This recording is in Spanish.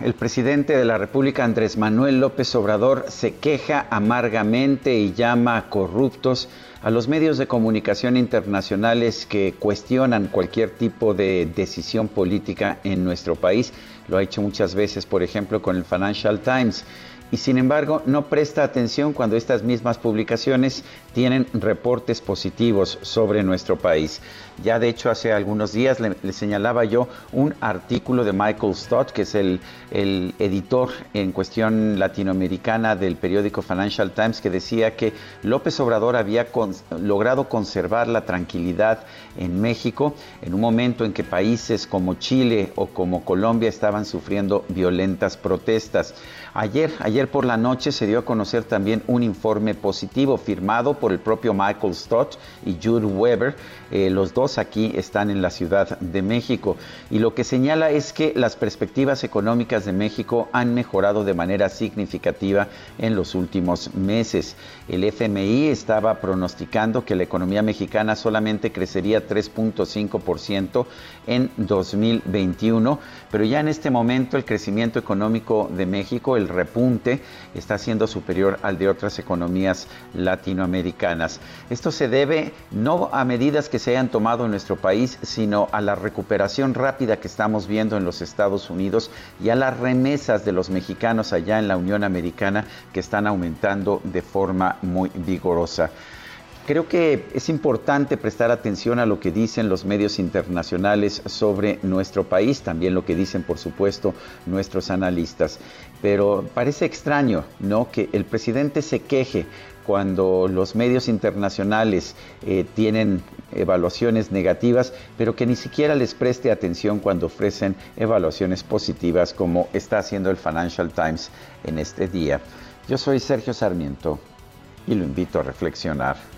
El presidente de la República, Andrés Manuel López Obrador, se queja amargamente y llama corruptos a los medios de comunicación internacionales que cuestionan cualquier tipo de decisión política en nuestro país. Lo ha hecho muchas veces, por ejemplo, con el Financial Times y sin embargo no presta atención cuando estas mismas publicaciones tienen reportes positivos sobre nuestro país. Ya de hecho hace algunos días le, le señalaba yo un artículo de Michael Stott, que es el, el editor en cuestión latinoamericana del periódico Financial Times, que decía que López Obrador había con, logrado conservar la tranquilidad en México en un momento en que países como Chile o como Colombia estaban sufriendo violentas protestas. Ayer, ayer por la noche se dio a conocer también un informe positivo firmado por el propio Michael Stott y Jude Weber. Eh, los dos aquí están en la Ciudad de México. Y lo que señala es que las perspectivas económicas de México han mejorado de manera significativa en los últimos meses. El FMI estaba pronosticando que la economía mexicana solamente crecería 3.5% en 2021, pero ya en este momento el crecimiento económico de México, el repunte, está siendo superior al de otras economías latinoamericanas. Esto se debe no a medidas que se hayan tomado en nuestro país, sino a la recuperación rápida que estamos viendo en los Estados Unidos y a las remesas de los mexicanos allá en la Unión Americana que están aumentando de forma muy vigorosa. Creo que es importante prestar atención a lo que dicen los medios internacionales sobre nuestro país, también lo que dicen, por supuesto, nuestros analistas. Pero parece extraño, ¿no? Que el presidente se queje cuando los medios internacionales eh, tienen evaluaciones negativas, pero que ni siquiera les preste atención cuando ofrecen evaluaciones positivas, como está haciendo el Financial Times en este día. Yo soy Sergio Sarmiento y lo invito a reflexionar.